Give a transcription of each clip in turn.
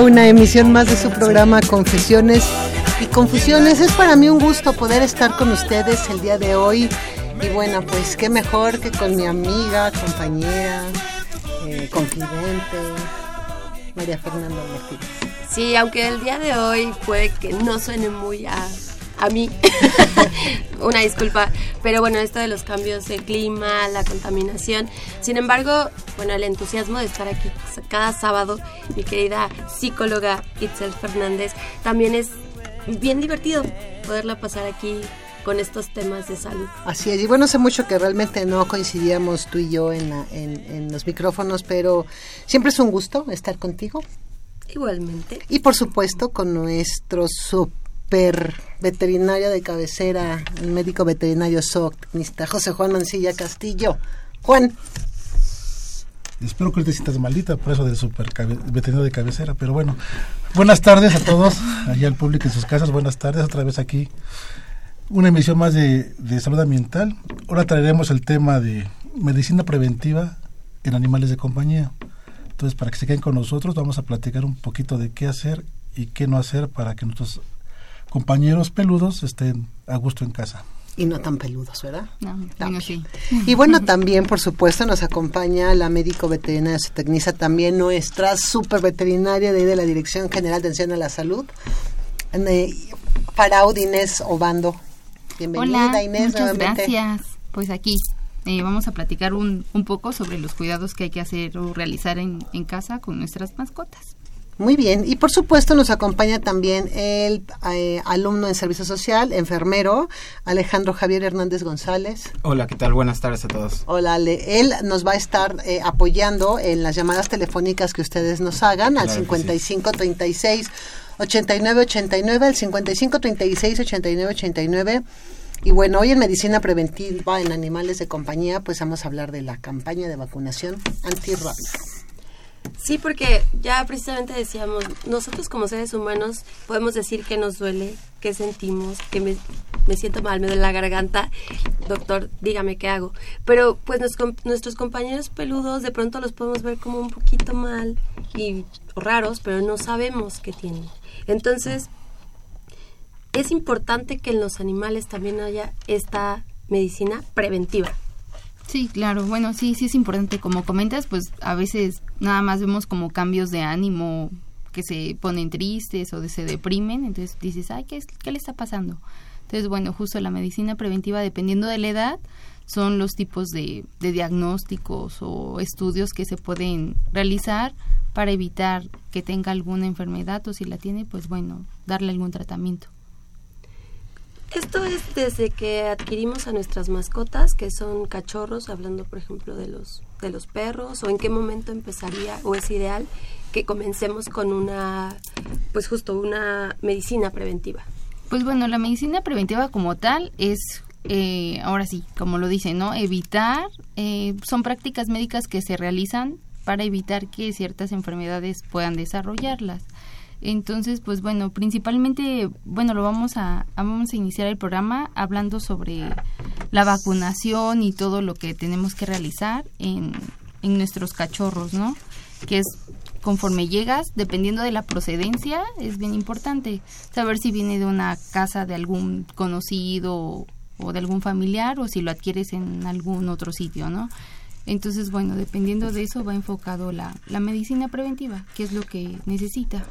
Una emisión más de su programa Confesiones y Confusiones. Es para mí un gusto poder estar con ustedes el día de hoy. Y bueno, pues qué mejor que con mi amiga, compañera, eh, confidente, María Fernanda Martínez. Sí, aunque el día de hoy puede que no suene muy a, a mí, una disculpa, pero bueno, esto de los cambios de clima, la contaminación, sin embargo, bueno, el entusiasmo de estar aquí cada sábado, mi querida psicóloga Itzel Fernández, también es bien divertido poderla pasar aquí con estos temas de salud. Así es, y bueno, hace mucho que realmente no coincidíamos tú y yo en, la- en, en los micrófonos, pero siempre es un gusto estar contigo. Igualmente. Y por supuesto con nuestro super veterinario de cabecera, el médico veterinario zootecnista José Juan Mancilla Castillo. Juan, Espero que te sientas maldita por eso del super veterinario de cabecera, pero bueno. Buenas tardes a todos, allá al público en sus casas, buenas tardes, otra vez aquí. Una emisión más de, de salud ambiental. Ahora traeremos el tema de medicina preventiva en animales de compañía. Entonces, para que se queden con nosotros, vamos a platicar un poquito de qué hacer y qué no hacer para que nuestros compañeros peludos estén a gusto en casa. y no tan peludos, ¿verdad? No, También. bueno, sí. Y bueno, también, por supuesto, nos acompaña la médico veterinaria zootecnista, también nuestra super veterinaria de, la Dirección General de Atención a la Salud, Faraud Inés Obando. Bienvenida, Hola, Inés, muchas nuevamente. gracias. Pues aquí eh, vamos a platicar un, un poco sobre los cuidados que hay que hacer o realizar en, en casa con nuestras mascotas. Muy bien, y por supuesto nos acompaña también el eh, alumno en servicio social, enfermero, Alejandro Javier Hernández González. Hola, ¿qué tal? Buenas tardes a todos. Hola, Ale. Él nos va a estar eh, apoyando en las llamadas telefónicas que ustedes nos hagan al Claro que 55 36 89 89, al 55 36 89 89. Y bueno, hoy en medicina preventiva en animales de compañía, pues vamos a hablar de la campaña de vacunación antirrábica. Sí, porque ya precisamente decíamos, nosotros como seres humanos podemos decir que nos duele, que sentimos, que me, siento mal, me duele la garganta, doctor, dígame qué hago. Pero pues nos nuestros compañeros peludos de pronto los podemos ver como un poquito mal y raros, pero no sabemos qué tienen. Entonces, es importante que en los animales también haya esta medicina preventiva. Sí, claro. Bueno, sí, sí es importante. Como comentas, pues a veces nada más vemos como cambios de ánimo que se ponen tristes o se deprimen. Entonces dices, ay, ¿qué, es- ¿qué le está pasando? Entonces, bueno, justo la medicina preventiva, dependiendo de la edad, son los tipos de, de diagnósticos o estudios que se pueden realizar para evitar que tenga alguna enfermedad o si la tiene, pues bueno, darle algún tratamiento. Esto es desde que adquirimos a nuestras mascotas, que son cachorros, hablando por ejemplo de los de los perros, o en qué momento empezaría o es ideal que comencemos con una, pues justo una medicina preventiva. Pues bueno, la medicina preventiva como tal es, eh, ahora sí, como lo dice, ¿no? Evitar, eh, son prácticas médicas que se realizan para evitar que ciertas enfermedades puedan desarrollarlas. Entonces, pues bueno, principalmente, bueno, lo vamos a, vamos a iniciar el programa hablando sobre la vacunación y todo lo que tenemos que realizar en, en nuestros cachorros, ¿no? Que es conforme llegas, dependiendo de la procedencia, es bien importante saber si viene de una casa de algún conocido o de algún familiar o si lo adquieres en algún otro sitio, ¿no? Entonces, bueno, dependiendo de eso va enfocado la, la medicina preventiva, que es lo que necesita.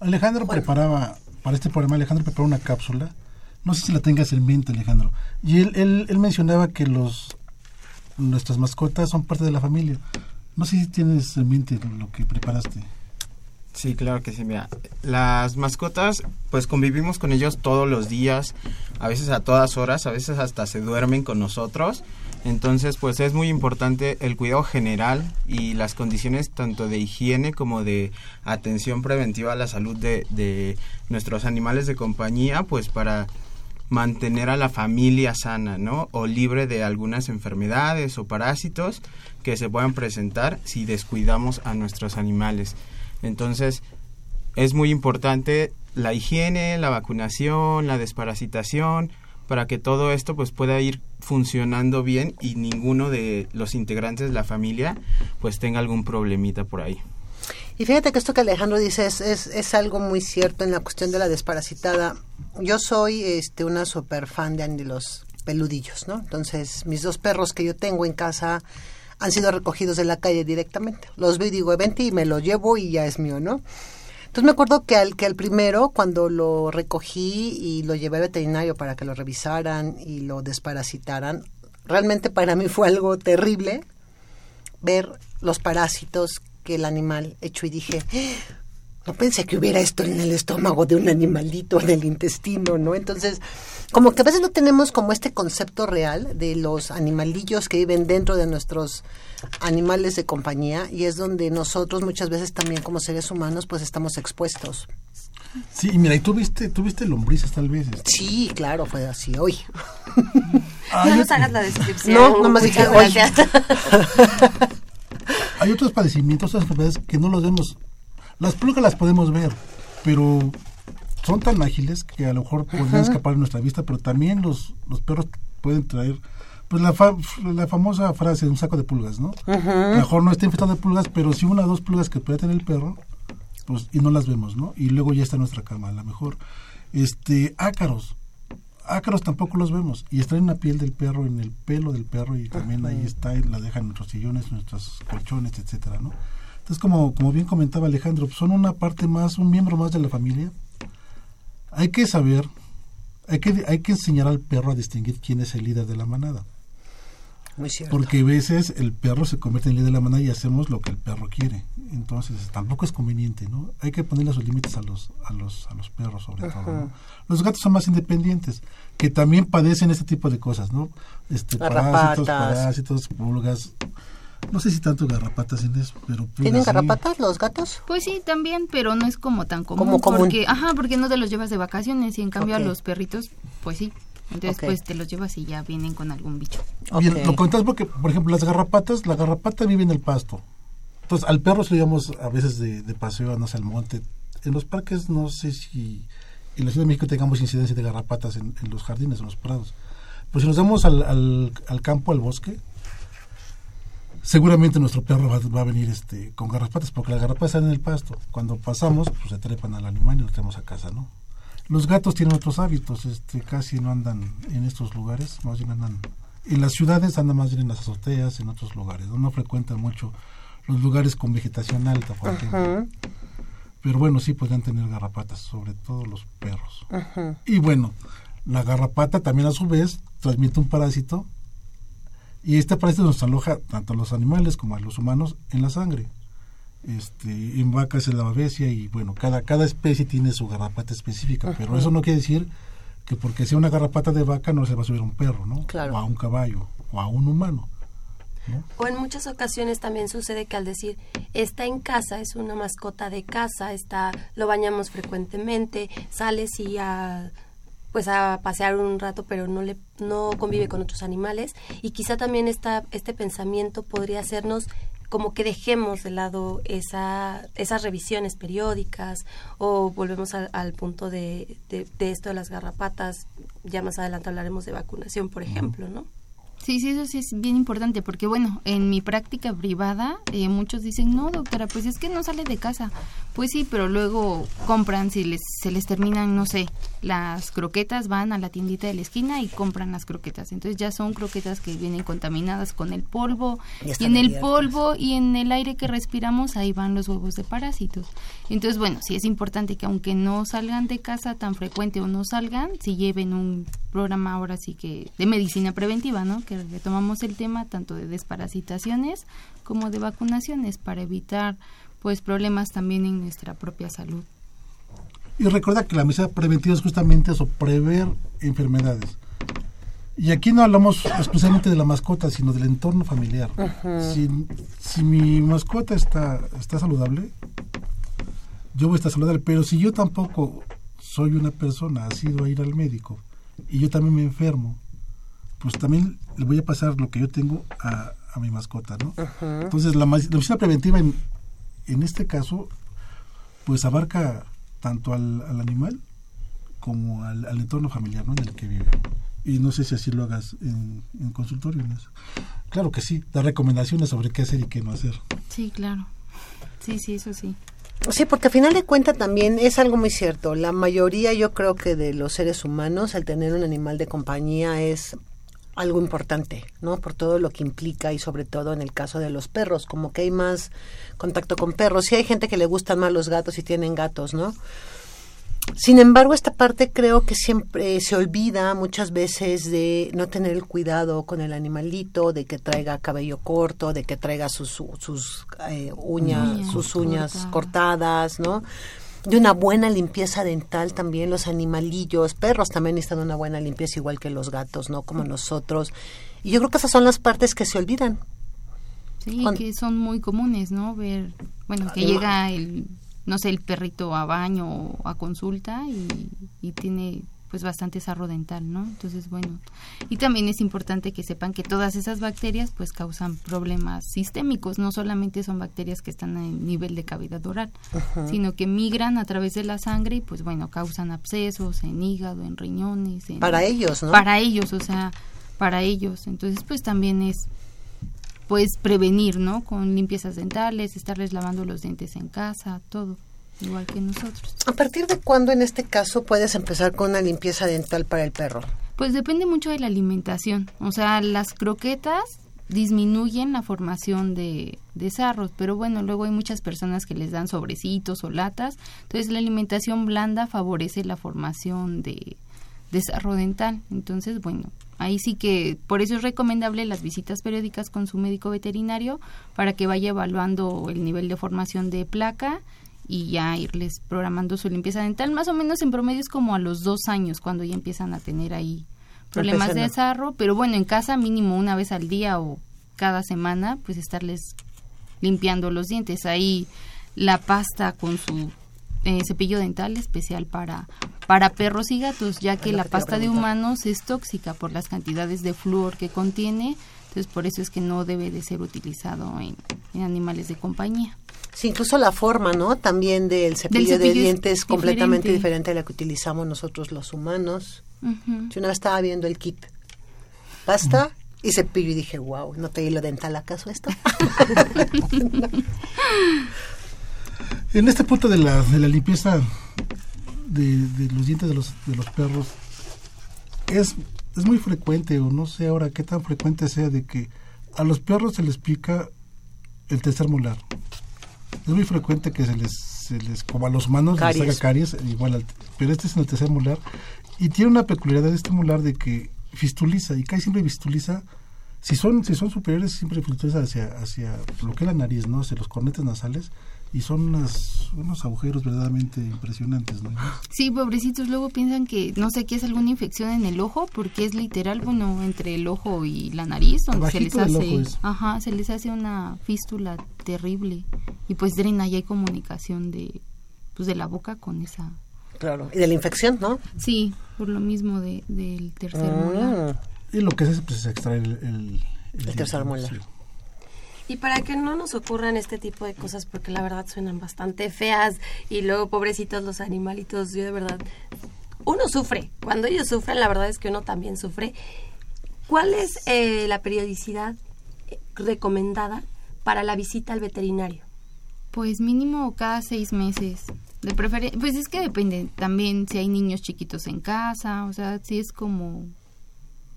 Alejandro preparaba, para este programa Alejandro preparó una cápsula, no sé si la tengas en mente Alejandro, y él, él, él mencionaba que los nuestras mascotas son parte de la familia. No sé si tienes en mente lo que preparaste. Sí, claro que sí, mira. Las mascotas, pues convivimos con ellos todos los días, a veces a todas horas, a veces hasta se duermen con nosotros. Entonces, pues es muy importante el cuidado general y las condiciones tanto de higiene como de atención preventiva a la salud de, de nuestros animales de compañía, pues para mantener a la familia sana, ¿no? O libre de algunas enfermedades o parásitos que se puedan presentar si descuidamos a nuestros animales. Entonces, es muy importante la higiene, la vacunación, la desparasitación, para que todo esto pues pueda ir funcionando bien y ninguno de los integrantes de la familia pues tenga algún problemita por ahí. Y fíjate que esto que Alejandro dice es, es, es, algo muy cierto en la cuestión de la desparasitada. Yo soy este, una super fan de, los peludillos, ¿no? Entonces, mis dos perros que yo tengo en casa han sido recogidos de la calle directamente. Los veo y digo, vente y me lo llevo y ya es mío, ¿no? Entonces me acuerdo que al, que al primero, cuando lo recogí y lo llevé al veterinario para que lo revisaran y lo desparasitaran, realmente para mí fue algo terrible ver los parásitos que el animal echó y dije, no pensé que hubiera esto en el estómago de un animalito, en el intestino, ¿no? Entonces, como que a veces no tenemos como este concepto real de los animalillos que viven dentro de nuestros animales de compañía y es donde nosotros muchas veces también como seres humanos pues estamos expuestos. Sí, y mira, y tú viste, tú viste lombrices tal vez. este. Sí, claro, fue así hoy. no nos hagas la descripción. No, no más dije hoy. gracias. Hay otros padecimientos, otras enfermedades que no los vemos. Las pulgas las podemos ver, pero son tan ágiles que a lo mejor podrían escapar de nuestra vista, pero también los, los perros pueden traer pues la, fa- la famosa frase de un saco de pulgas, ¿no? A lo mejor no está infectado de pulgas, pero sí una o dos pulgas que puede tener el perro, pues y no las vemos, ¿no? Y luego ya está en nuestra cama, a lo mejor. Este, ácaros. Ácaros tampoco los vemos y están en la piel del perro, en el pelo del perro y también ahí está, y la dejan en nuestros sillones, nuestros colchones, etcétera, ¿no? Entonces, como, como bien comentaba Alejandro, son una parte más, un miembro más de la familia. Hay que saber, hay que, hay que enseñar al perro a distinguir quién es el líder de la manada. Muy cierto. Porque a veces el perro se convierte en líder de la manada y hacemos lo que el perro quiere. Entonces tampoco es conveniente, ¿no? Hay que ponerle sus límites a los, a los, a los perros sobre todo. ¿no? Los gatos son más independientes, que también padecen este tipo de cosas, ¿no? Este, parásitos, parásitos, pulgas. No sé si tanto garrapatas en eso, pero pulgas ¿Tienen sí. garrapatas los gatos? Pues sí, también, pero no es como tan común. Como común. Porque, ajá, porque no te los llevas de vacaciones y en cambio a los perritos, pues sí. Entonces, pues te los llevas y ya vienen con algún bicho. Bien, lo comentas porque, por ejemplo, las garrapatas, la garrapata vive en el pasto. Entonces, al perro se lo llevamos a veces de, de paseo, no sé, al monte. En los parques, no sé si en la Ciudad de México tengamos incidencia de garrapatas en, en los jardines, en los prados. Pues si nos vamos al, al, al campo, al bosque, seguramente nuestro perro va, va a venir este con garrapatas, porque las garrapatas están en el pasto. Cuando pasamos, pues se trepan al animal y los traemos a casa, ¿no? Los gatos tienen otros hábitos, este, casi no andan en estos lugares, más bien andan en las ciudades, andan más bien en las azoteas, en otros lugares, no, no frecuentan mucho los lugares con vegetación alta, por ejemplo. Pero bueno, sí podrían tener garrapatas, sobre todo los perros. Y bueno, la garrapata también a su vez transmite un parásito y este parásito nos aloja tanto a los animales como a los humanos en la sangre. Este, en vacas es la babesia y bueno, cada, cada especie tiene su garrapata específica, pero eso no quiere decir que porque sea una garrapata de vaca no se va a subir a un perro, ¿no? Claro. O a un caballo, o a un humano. O en muchas ocasiones también sucede que al decir está en casa, es una mascota de casa, está, lo bañamos frecuentemente, sale sí a pues a pasear un rato, pero no le no convive con otros animales y quizá también esta, este pensamiento podría hacernos como que dejemos de lado esa, esas revisiones periódicas o volvemos al- al punto de, de, de esto de las garrapatas. Ya más adelante hablaremos de vacunación, por ejemplo, ¿no? Sí, sí, eso sí es bien importante porque, bueno, en mi práctica privada eh, muchos dicen, no, doctora, pues es que no sale de casa. Pues sí, pero luego compran, si les, se les terminan, no sé, las croquetas, van a la tiendita de la esquina y compran las croquetas. Entonces ya son croquetas que vienen contaminadas con el polvo Y en el polvo y en el aire que respiramos ahí van los huevos de parásitos. Entonces, bueno, sí es importante que aunque no salgan de casa tan frecuente o no salgan, si lleven un programa ahora sí que de medicina preventiva, ¿no? Que retomamos el tema tanto de desparasitaciones como de vacunaciones para evitar pues problemas también en nuestra propia salud. Y recuerda que la medicina preventiva es justamente eso, prever enfermedades. Y aquí no hablamos exclusivamente de la mascota, sino del entorno familiar. si, si mi mascota está, está saludable, yo voy a estar saludable, pero si yo tampoco soy una persona, ha sido a ir al médico, y yo también me enfermo, pues también le voy a pasar lo que yo tengo a, a mi mascota, ¿no? Entonces, la, la medicina preventiva en, en este caso, pues abarca tanto al, al animal como al, al entorno familiar ¿no? en el que vive. Y no sé si así lo hagas en, en consultorio. Claro que sí, dar recomendaciones sobre qué hacer y qué no hacer. Sí, claro. Sí, sí, eso sí. Sí, porque a final de cuentas también es algo muy cierto. La mayoría, yo creo que de los seres humanos, al tener un animal de compañía es algo importante, ¿no? Por todo lo que implica y sobre todo en el caso de los perros, como que hay más contacto con perros. Sí hay gente que le gustan más los gatos y tienen gatos, ¿no? Sin embargo, esta parte creo que siempre se olvida muchas veces de no tener el cuidado con el animalito, de que traiga cabello corto, de que traiga sus, su- sus eh, uñas, sus uñas cortadas, ¿no? De una buena limpieza dental también, los animalillos, perros también necesitan una buena limpieza igual que los gatos, ¿no? Como nosotros. Y yo creo que esas son las partes que se olvidan. Sí, que son muy comunes, ¿no? Ver, bueno, que llega el, no sé, el perrito a baño o a consulta y, y tiene pues bastante sarro dental, ¿no? Entonces, bueno, y también es importante que sepan que todas esas bacterias pues causan problemas sistémicos, no solamente son bacterias que están en nivel de cavidad oral, sino que migran a través de la sangre y pues bueno, causan abscesos en hígado, en riñones, en, Para ellos, ¿no? para ellos, o sea, para ellos. Entonces, pues también es pues prevenir, ¿no? Con limpiezas dentales, estarles lavando los dientes en casa, todo, igual que nosotros. ¿A partir de cuándo en este caso puedes empezar con una limpieza dental para el perro? Pues depende mucho de la alimentación. O sea, las croquetas disminuyen la formación de, de sarros, pero bueno, luego hay muchas personas que les dan sobrecitos o latas, entonces la alimentación blanda favorece la formación de, de sarro dental. Entonces, bueno, ahí sí que por eso es recomendable las visitas periódicas con su médico veterinario para que vaya evaluando el nivel de formación de placa y ya irles programando su limpieza dental. Más o menos en promedio es como a los dos años cuando ya empiezan a tener ahí problemas de Empiezan a- sarro, pero bueno, en casa mínimo una vez al día o cada semana, pues estarles limpiando los dientes. Ahí la pasta con su eh, cepillo dental especial para, para perros y gatos, ya que la que te iba a pasta de humanos es tóxica por las cantidades de flúor que contiene, entonces por eso es que no debe de ser utilizado en, en animales de compañía. Sí, incluso la forma, ¿no? También del cepillo, de cepillo es dientes completamente diferente. diferente a la que utilizamos nosotros los humanos. Ujú. Yo una vez estaba viendo el kit. Pasta y cepillo y dije, wow, ¿no te hilo dental acaso esto? En este punto de la, de la limpieza de, de los dientes de los, de los perros, es, es muy frecuente, o no sé ahora qué tan frecuente sea, de que a los perros se les pica el tercer molar. Es muy frecuente que se les, se les como a los humanos les Caries. haga caries, igual, al- pero este es en el tercer molar. Y tiene una peculiaridad este molar de que fistuliza, y casi siempre fistuliza si son si son superiores siempre fistuliza hacia hacia lo que es la nariz no hacia los cornetes nasales y son unas, unos agujeros verdaderamente impresionantes ¿no? Sí, pobrecitos, luego piensan que, no sé, que es alguna infección en el ojo, porque es literal, bueno, entre el ojo y la nariz, donde se les hace, ajá, se les hace una fístula terrible y pues drena y hay comunicación de, pues de la boca con esa, claro. Y de la infección, ¿no? sí, por lo mismo de, del tercer molar. Mm. y lo que se hace pues es extraer el el, El tercer molar. Y para que no nos ocurran este tipo de cosas, porque la verdad suenan bastante feas y luego pobrecitos los animalitos, yo de verdad, uno sufre. Cuando ellos sufren, la verdad es que uno también sufre. ¿Cuál es eh, la periodicidad eh, recomendada para la visita al veterinario? Pues mínimo cada seis meses. De prefer pues es que depende también si hay niños chiquitos en casa, o sea, si es como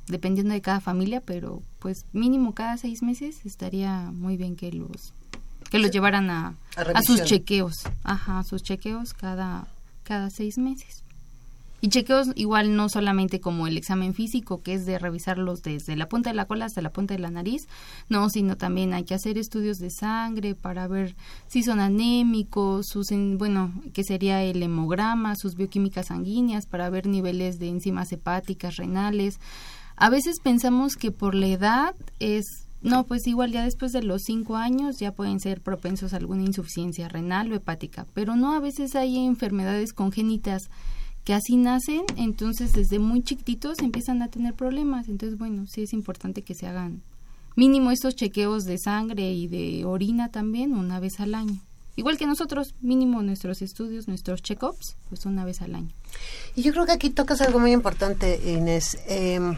dependiendo de cada familia, pero pues mínimo cada seis meses estaría muy bien que los que los llevaran a, A a sus chequeos, ajá, a sus chequeos cada cada seis meses. Y chequeos igual no solamente como el examen físico, que es de revisarlos desde la punta de la cola hasta la punta de la nariz, no, sino también hay que hacer estudios de sangre para ver si son anémicos, sus, en- bueno, que sería el hemograma, sus bioquímicas sanguíneas, para ver niveles de enzimas hepáticas, renales. A veces pensamos que por la edad es no, pues igual ya después de los cinco años ya pueden ser propensos a alguna insuficiencia renal o hepática, pero no, a veces hay enfermedades congénitas que así nacen, entonces desde muy chiquititos empiezan a tener problemas, entonces bueno, sí es importante que se hagan mínimo estos chequeos de sangre y de orina también una vez al año. Igual que nosotros, mínimo nuestros estudios, nuestros check-ups, pues una vez al año. Y yo creo que aquí tocas algo muy importante, Inés. Em,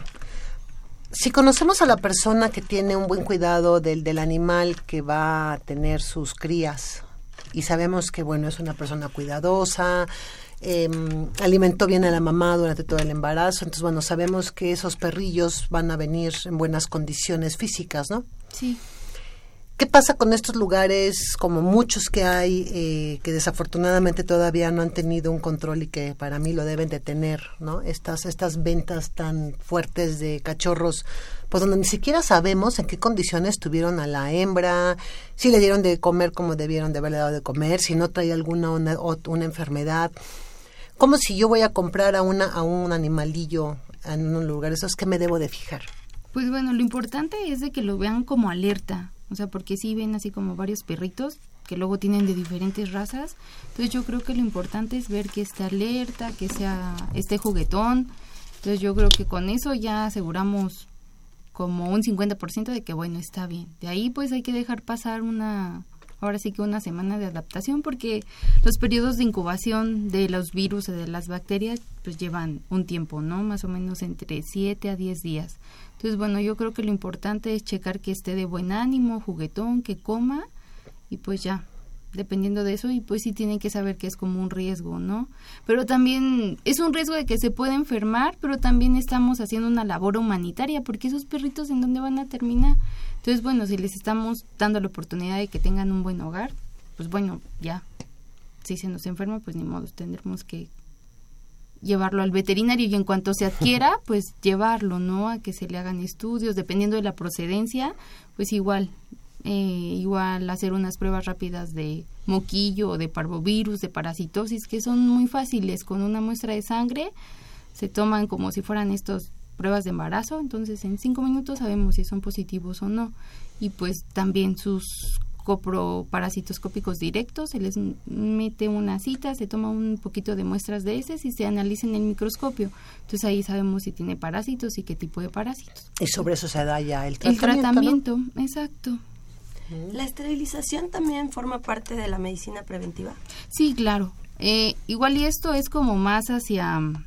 si conocemos a la persona que tiene un buen cuidado del, del animal que va a tener sus crías y sabemos que, bueno, es una persona cuidadosa, em, alimentó bien a la mamá durante todo el embarazo, entonces, bueno, sabemos que esos perrillos van a venir en buenas condiciones físicas, ¿no? Sí. ¿Qué pasa con estos lugares, como muchos que hay, eh, que desafortunadamente todavía no han tenido un control y que para mí lo deben de tener, ¿no? Estas, estas ventas tan fuertes de cachorros, pues donde ni siquiera sabemos en qué condiciones tuvieron a la hembra, si le dieron de comer como debieron de haberle dado de comer, si no traía alguna una, una enfermedad. Como si yo voy a comprar a, una, a un animalillo en un lugar, eso es que me debo de fijar. Pues bueno, lo importante es de que lo vean como alerta, o sea, porque sí ven así como varios perritos que luego tienen de diferentes razas, entonces yo creo que lo importante es ver que esté alerta, que sea esté juguetón, entonces yo creo que con eso ya aseguramos como un 50% de que bueno, está bien. De ahí pues hay que dejar pasar una ahora sí que una semana de adaptación porque los periodos de incubación de los virus o de las bacterias pues llevan un tiempo, ¿no? Más o menos entre 7 a 10 días. Entonces, bueno, yo creo que lo importante es checar que esté de buen ánimo, juguetón, que coma y pues ya, dependiendo de eso y pues sí tienen que saber que es como un riesgo, ¿no? Pero también es un riesgo de que se pueda enfermar, pero también estamos haciendo una labor humanitaria porque esos perritos en dónde van a terminar. Entonces, bueno, si les estamos dando la oportunidad de que tengan un buen hogar, pues bueno, ya. Si se nos enferma, pues ni modo, tendremos que llevarlo al veterinario y en cuanto se adquiera, pues llevarlo, ¿no? A que se le hagan estudios, dependiendo de la procedencia, pues igual, eh, igual hacer unas pruebas rápidas de moquillo o de parvovirus, de parasitosis, que son muy fáciles. Con una muestra de sangre se toman como si fueran estos pruebas de embarazo, entonces en cinco minutos sabemos si son positivos o no. Y pues también sus coproparasitoscópicos directos, se les mete una cita, se toma un poquito de muestras de heces y se analiza en el microscopio. Entonces ahí sabemos si tiene parásitos y qué tipo de parásitos. Y sobre eso se da ya el El tratamiento. ¿no? tratamiento, exacto. ¿La esterilización también forma parte de la medicina preventiva? Sí, claro. Eh, igual y esto es como más hacia mm,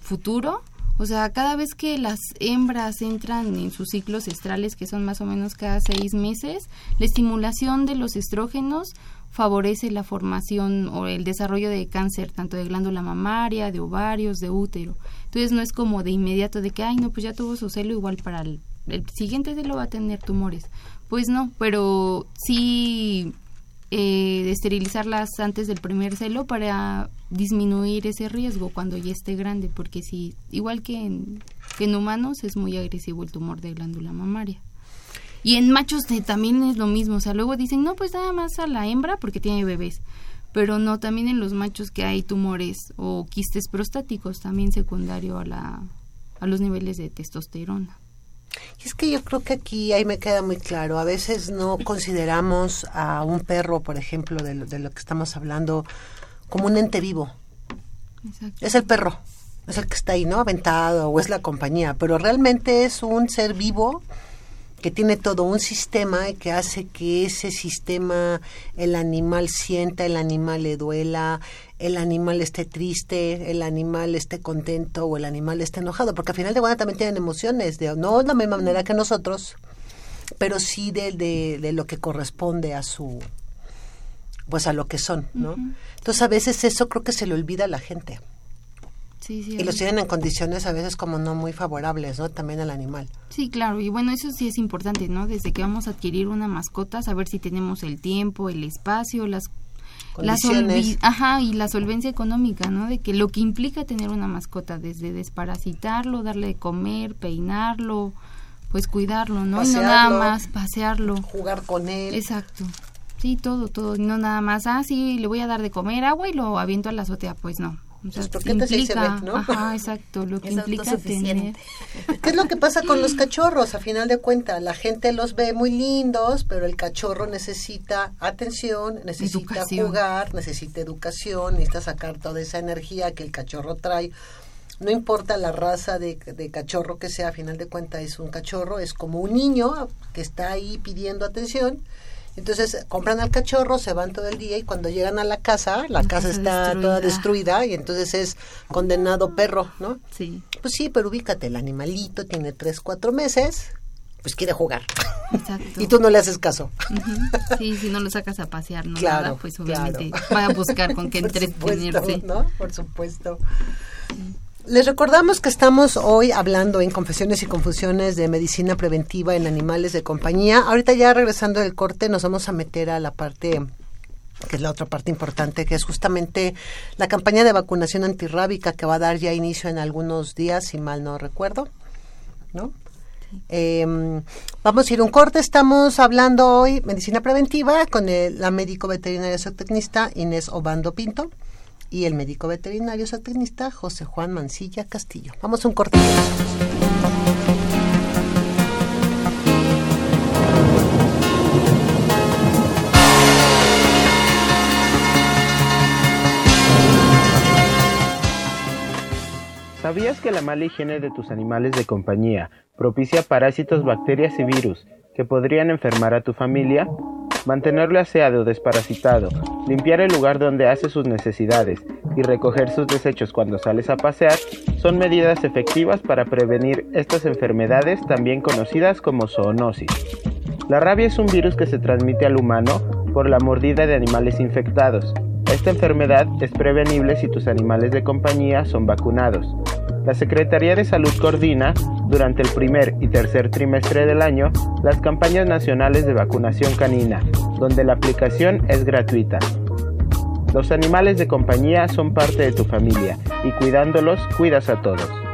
futuro. O sea, cada vez que las hembras entran en sus ciclos estrales, que son más o menos cada seis meses, la estimulación de los estrógenos favorece la formación o el desarrollo de cáncer, tanto de glándula mamaria, de ovarios, de útero. Entonces no es como de inmediato de que, ay, no, pues ya tuvo su celo, igual para el, el siguiente celo va a tener tumores. Pues no, pero sí eh, esterilizarlas antes del primer celo para disminuir ese riesgo cuando ya esté grande, porque si, igual que en, que en humanos, es muy agresivo el tumor de glándula mamaria. Y en machos te- también es lo mismo, o sea, luego dicen, no, pues nada más a la hembra porque tiene bebés, pero no, también en los machos que hay tumores o quistes prostáticos, también secundario a, la, a los niveles de testosterona. Y es que yo creo que aquí ahí me queda muy claro. A veces no consideramos a un perro, por ejemplo, de lo, de lo que estamos hablando, como un ente vivo. Exacto. Es el perro, es el que está ahí, ¿no? Aventado o es la compañía, pero realmente es un ser vivo que tiene todo un sistema que hace que ese sistema el animal sienta, el animal le duela, el animal esté triste, el animal esté contento o el animal esté enojado, porque al final de cuentas también tienen emociones, de, no de la misma manera que nosotros, pero sí de, de, de lo que corresponde a su pues a lo que son, ¿no? Entonces a veces eso creo que se le olvida a la gente. Sí, sí. Y los tienen en condiciones a veces como no muy favorables, ¿no? También al animal. Sí, claro, y bueno, eso sí es importante, ¿no? Desde que vamos a adquirir una mascota, saber si tenemos el tiempo, el espacio, las la solvi- ajá, y la solvencia económica, ¿no? De que lo que implica tener una mascota, desde desparasitarlo, darle de comer, peinarlo, pues cuidarlo, ¿no? Y no nada más pasearlo. Jugar con él. Exacto. Sí, todo, todo. Y no nada más, ah, sí, le voy a dar de comer agua y lo aviento a la azotea. Pues no. O sea, Pues, ¿por qué te se implica, ve, no? ajá, exacto, lo que Es implica tener. ¿Qué es lo que pasa con los cachorros? A final de cuentas, la gente los ve muy lindos, pero el cachorro necesita atención, necesita Educación. jugar, necesita educación, necesita sacar toda esa energía que el cachorro trae. No importa la raza de, de cachorro que sea, a final de cuentas es un cachorro, es como un niño que está ahí pidiendo atención. Entonces compran al cachorro, se van todo el día y cuando llegan a la casa, la, La casa casa está toda destruida. y entonces es condenado perro, ¿no? Sí, Pues sí, pero ubícate, el animalito tiene tres, cuatro meses, pues quiere jugar. exacto. y tú no le haces caso. Sí, si no lo sacas a pasear, no Claro, nada, pues obviamente claro. va a buscar con qué entretenerse. ¿no? Por supuesto. Les recordamos que estamos hoy hablando en Confesiones y Confusiones de medicina preventiva en animales de compañía. Ahorita ya regresando del corte nos vamos a meter a la parte que es la otra parte importante, que es justamente la campaña de vacunación antirrábica que va a dar ya inicio en algunos días, si mal no recuerdo, ¿no? Eh, vamos a ir un corte. Estamos hablando hoy medicina preventiva con el- la médico veterinaria zootecnista Inés Obando Pinto y el médico veterinario zootecnista José Juan Mancilla Castillo. Vamos a un corte. ¿Sabías que la mala higiene de tus animales de compañía propicia parásitos, bacterias y virus que podrían enfermar a tu familia? Mantenerlo aseado, desparasitado, limpiar el lugar donde hace sus necesidades y recoger sus desechos cuando sales a pasear son medidas efectivas para prevenir estas enfermedades también conocidas como zoonosis. La rabia es un virus que se transmite al humano por la mordida de animales infectados. Esta enfermedad es prevenible si tus animales de compañía son vacunados. La Secretaría de Salud coordina, durante el primer y tercer trimestre del año, las campañas nacionales de vacunación canina, donde la aplicación es gratuita. Los animales de compañía son parte de tu familia y cuidándolos cuidas a todos.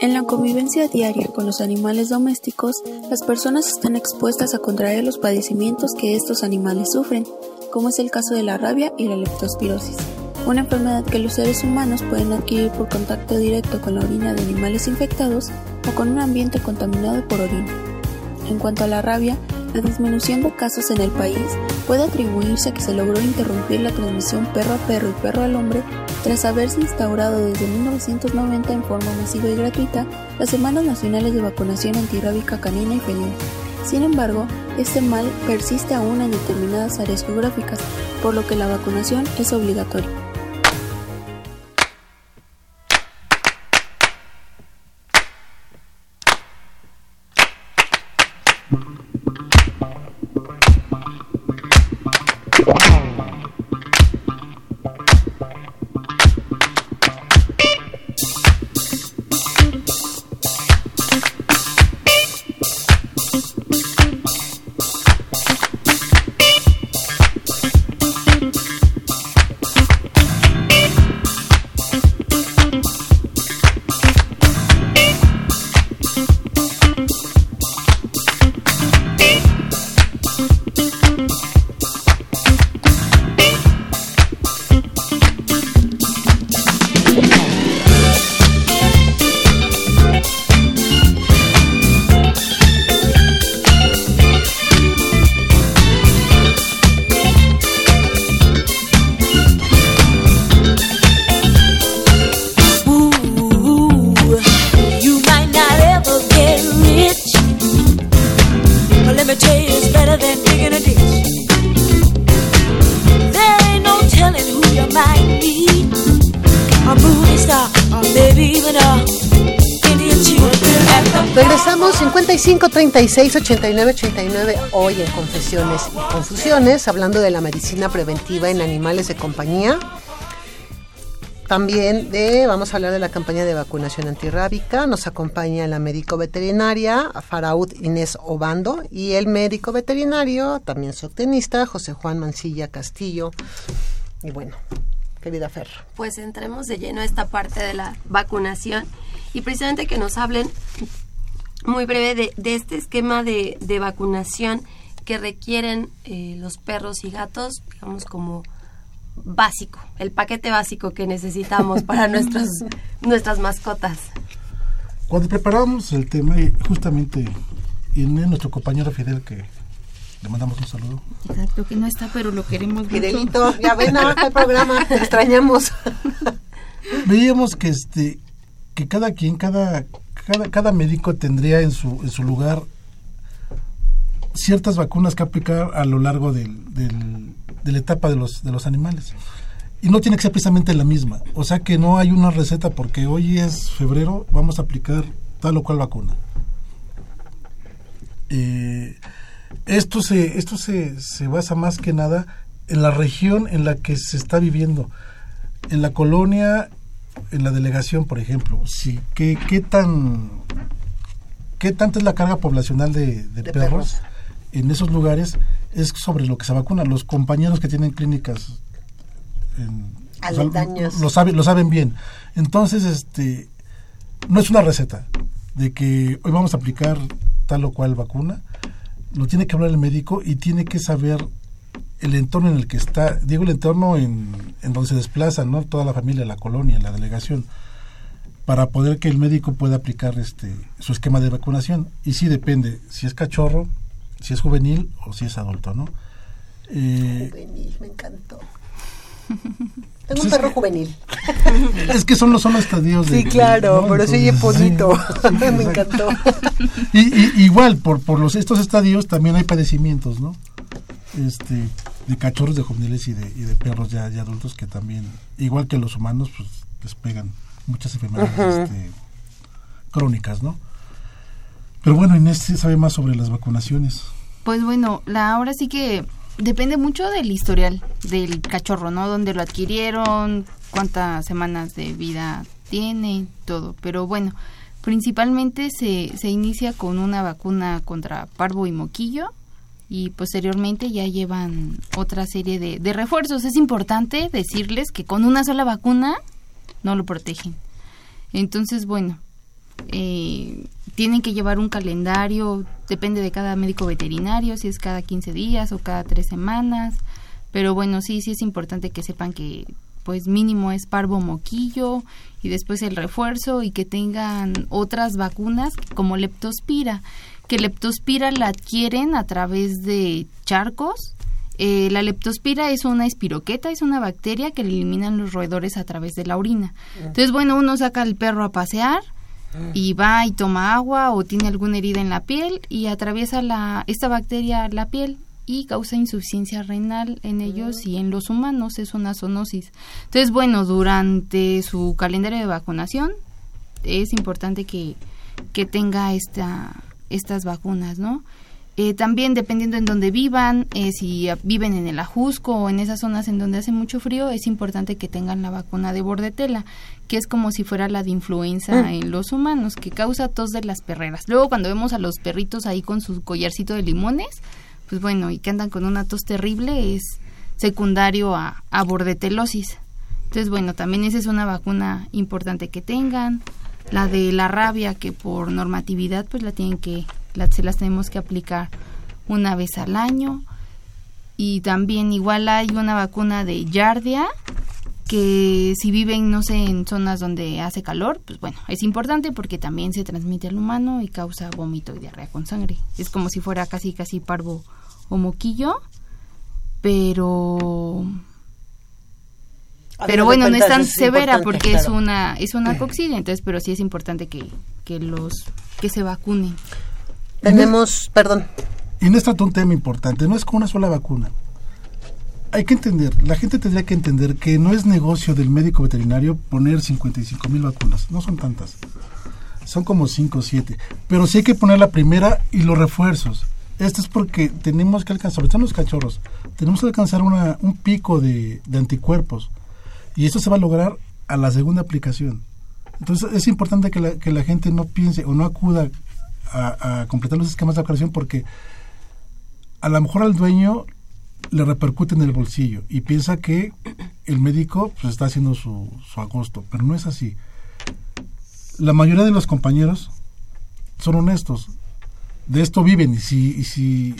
En la convivencia diaria con los animales domésticos, las personas están expuestas a contraer los padecimientos que estos animales sufren, como es el caso de la rabia y la leptospirosis, una enfermedad que los seres humanos pueden adquirir por contacto directo con la orina de animales infectados o con un ambiente contaminado por orina. En cuanto a la rabia, la disminución de casos en el país puede atribuirse a que se logró interrumpir la transmisión perro a perro y perro al hombre tras haberse instaurado desde 1990 en forma masiva y gratuita las Semanas Nacionales de Vacunación Antirrábica Canina y Felina. Sin embargo, este mal persiste aún en determinadas áreas geográficas, por lo que la vacunación es obligatoria. 36 89 89 hoy en Confesiones y Confusiones, hablando de la medicina preventiva en animales de compañía. También de, vamos a hablar de la campaña de vacunación antirrábica. Nos acompaña la médico veterinaria Faraud Inés Obando y el médico veterinario, también zootecnista, José Juan Mancilla Castillo. Y bueno, querida Fer. Pues entremos de lleno a esta parte de la vacunación y precisamente que nos hablen muy breve de, de este esquema de, de vacunación que requieren eh, los perros y gatos, digamos como básico, el paquete básico que necesitamos para nuestros, nuestras mascotas. Cuando preparamos el tema, y justamente Inés, nuestro compañero Fidel, que le mandamos un saludo, Exacto, que no está, pero lo queremos mucho. Fidelito, ya ven a el programa, te extrañamos. veíamos que este que cada quien, cada, cada, cada médico tendría en su, en su lugar ciertas vacunas que aplicar a lo largo del, del- de la etapa de los, de los animales. Y no tiene que ser precisamente la misma. O sea que no hay una receta porque hoy es febrero, vamos a aplicar tal o cual vacuna. Eh, esto se, esto se, se basa más que nada en la región en la que se está viviendo. En la colonia, en la delegación, por ejemplo, si, ¿qué, qué tan qué tanta es la carga poblacional de, de De perros, perros. en esos lugares? Es sobre lo que se vacuna. Los compañeros que tienen clínicas en- Aledañas. lo, saben, lo saben bien. Entonces, este no es una receta de que hoy vamos a aplicar tal o cual vacuna. Lo tiene que hablar el médico y tiene que saber el entorno en el que está, digo el entorno en, en donde se desplaza, ¿no? Toda la familia, la colonia, la delegación, para poder que el médico pueda aplicar este su esquema de vacunación. Y sí depende si es cachorro, si es juvenil o si es adulto, ¿no? Eh, Juvenil, me encantó. Pues Tengo un es perro que- juvenil. es que son los, son los estadios de... Sí, claro, ¿no? pero se oye Entonces, bonito. sí, me exacto. encantó. Y, y- igual, por, por los estos estadios también hay padecimientos, ¿no? Este, de cachorros, de juveniles y de, y de perros ya, ya adultos que también, igual que los humanos, pues les pegan muchas enfermedades este, crónicas, ¿no? Pero bueno, Inés sabe más sobre las vacunaciones. Pues bueno, la ahora sí que depende mucho del historial del cachorro, ¿no? Dónde lo adquirieron, cuántas semanas de vida tiene, todo. Pero bueno, principalmente se, se inicia con una vacuna contra parvo y moquillo y posteriormente ya llevan otra serie de, refuerzos. Es importante decirles que con una sola vacuna no lo protegen. Entonces, bueno, eh, tienen que llevar un calendario, depende de cada médico veterinario, si es cada 15 días o cada 3 semanas, pero bueno, sí, sí es importante que sepan que pues mínimo es parvo moquillo y después el refuerzo y que tengan otras vacunas como leptospira, que leptospira la adquieren a través de charcos. Eh, la leptospira es una espiroqueta, es una bacteria que le eliminan los roedores a través de la orina. Entonces, bueno, uno saca al perro a pasear y va y toma agua o tiene alguna herida en la piel y atraviesa la, esta bacteria la piel y causa insuficiencia renal en ellos y en los humanos, es una zoonosis. Entonces, bueno, durante su calendario de vacunación es importante que, que tenga esta, estas vacunas, ¿no? Eh, también dependiendo en donde vivan, eh, si ah, viven en el Ajusco o en esas zonas en donde hace mucho frío, es importante que tengan la vacuna de bordetela, que es como si fuera la de influenza Mm. en los humanos, que causa tos de las perreras. Luego cuando vemos a los perritos ahí con su collarcito de limones, pues bueno, y que andan con una tos terrible, es secundario a, a bordetelosis. Entonces, bueno, también esa es una vacuna importante que tengan. La de la rabia, que por normatividad, pues la tienen que, la, se las tenemos que aplicar una vez al año. Y también igual hay una vacuna de yardia, que si viven, no sé, en zonas donde hace calor, pues bueno, es importante porque también se transmite al humano y causa vómito y diarrea con sangre. Es como si fuera casi, casi parvo o moquillo, pero... Pero bueno, no es tan es severa porque es claro. una es una coxidia, entonces, pero sí es importante que, que los que se vacunen. Tenemos, perdón. Inés trató un tema importante, no es con una sola vacuna. hay que entender, la gente tendría que entender que no es negocio del médico veterinario poner 55 mil vacunas, no son tantas, son como 5 o 7, pero sí hay que poner la primera y los refuerzos. Esto es porque tenemos que alcanzar, sobre todo en los cachorros, tenemos que alcanzar una, un pico de, de anticuerpos y esto se va a lograr a la segunda aplicación. Entonces es importante que la, que la gente no piense o no acuda a, completar los esquemas de vacunación porque a lo mejor al dueño le repercute en el bolsillo y piensa que el médico pues, está haciendo su, su agosto, pero no es así. La mayoría de los compañeros son honestos, de esto viven y si, y si,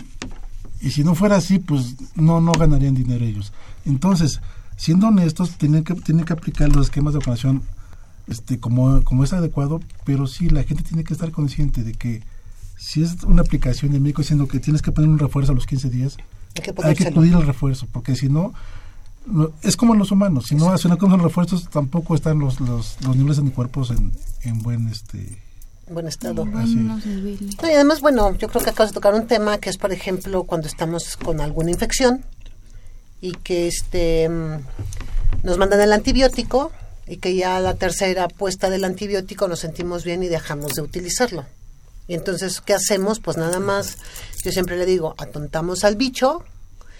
y si no fuera así, pues no, no ganarían dinero ellos. Entonces, siendo honestos, tienen que, tienen que aplicar los esquemas de vacunación este, como, como es adecuado, pero sí, la gente tiene que estar consciente de que si es una aplicación de médico diciendo que tienes que poner un refuerzo a los 15 días, Hay que hay que el refuerzo, porque si no, no- es como en los humanos, si no, si no los refuerzos tampoco están los, los, los niveles de anticuerpos en, en buen este buen estado. No, y además, bueno, yo creo que acabas de tocar un tema que es, por ejemplo, cuando estamos con alguna infección y que este mm, nos mandan el antibiótico y que ya la tercera puesta del antibiótico nos sentimos bien y dejamos de utilizarlo. Y entonces, ¿qué hacemos? Pues nada más, yo siempre le digo, atontamos al bicho,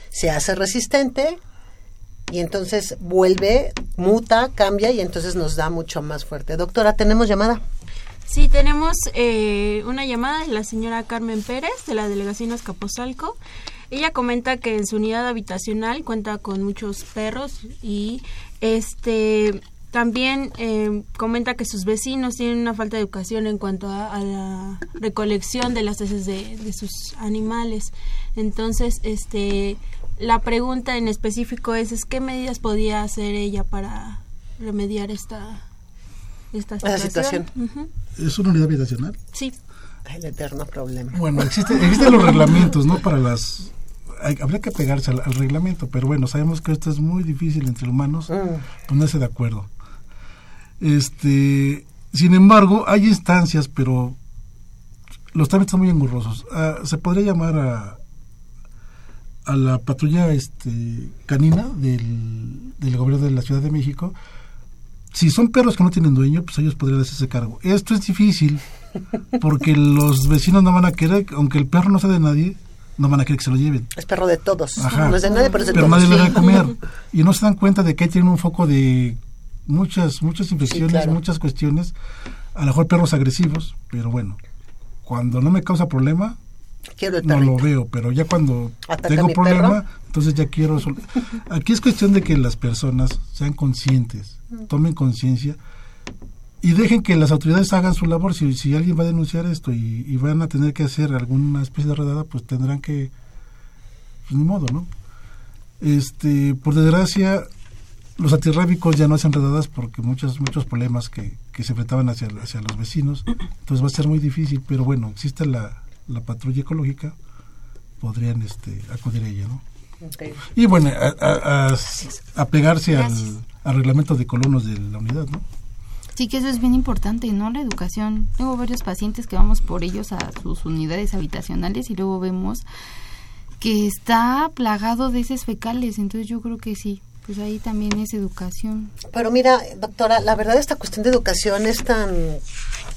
se hace resistente y entonces vuelve, muta, cambia y entonces nos da mucho más fuerte. Doctora, ¿tenemos llamada? Sí, tenemos eh, una llamada de la señora Carmen Pérez de la delegación Azcapotzalco. Ella comenta que en su unidad habitacional cuenta con muchos perros y este también eh, comenta que sus vecinos tienen una falta de educación en cuanto a, a la recolección de las heces de, de sus animales. Entonces, este la pregunta en específico es, es qué medidas podía hacer ella para remediar esta esta Esa situación. Ujú. es una unidad habitacional. Sí. El eterno problema. Bueno, existe, existen los reglamentos, ¿no? Para las... hay- habría que pegarse al, al reglamento, pero bueno, sabemos que esto es muy difícil entre humanos ponerse de acuerdo. Este, sin embargo, hay instancias, pero los trámites son muy engorrosos. Ah, se podría llamar a, a la patrulla este, canina del, del gobierno de la Ciudad de México. Si son perros que no tienen dueño, pues ellos podrían hacerse cargo. Esto es difícil porque los vecinos no van a querer, aunque el perro no sea de nadie, no van a querer que se lo lleven. Es perro de todos. Ajá. No es de nadie, pero es de Pero todos. nadie le de Sí. comer. Y no se dan cuenta de que ahí tienen un foco de muchas, muchas infecciones, claro. muchas cuestiones. A lo mejor perros agresivos, pero bueno, cuando no me causa problema, Quiero el no lo veo. Pero ya cuando Ataca tengo problema, perro. entonces ya quiero... Aquí es cuestión de que las personas sean conscientes, tomen conciencia y dejen que las autoridades hagan su labor. Si, si alguien va a denunciar esto y, y van a tener que hacer alguna especie de redada, pues tendrán que, pues ni modo, ¿no? Este, por desgracia, los antirrábicos ya no hacen redadas porque muchos muchos problemas que, que se enfrentaban hacia, hacia los vecinos, entonces va a ser muy difícil, pero bueno, existe la, la patrulla ecológica, podrían este, acudir a ella, ¿no? Y bueno, a, a- a- a pegarse al, al reglamento de colonos de la unidad, ¿no? Sí, que eso es bien importante, ¿no? La educación. Tengo varios pacientes que vamos por ellos a sus unidades habitacionales y luego vemos que está plagado de heces fecales. Entonces yo creo que sí, pues ahí también es educación. Pero mira, doctora, la verdad esta cuestión de educación es tan,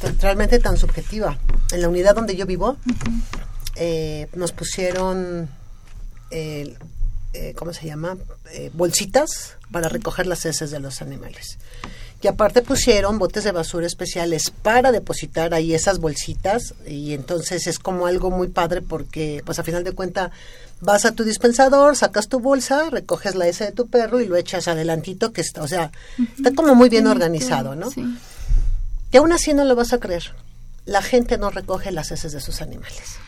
tan- realmente tan subjetiva. En la unidad donde yo vivo, eh, nos pusieron, eh, eh, ¿cómo se llama? Eh, bolsitas para recoger las heces de los animales. Y aparte pusieron botes de basura especiales para depositar ahí esas bolsitas y entonces es como algo muy padre porque pues a final de cuenta vas a tu dispensador, sacas tu bolsa, recoges la S de tu perro y lo echas adelantito que está, o sea, está como muy bien organizado, ¿no? Sí. Y aún así no lo vas a creer. La gente no recoge las heces de sus animales.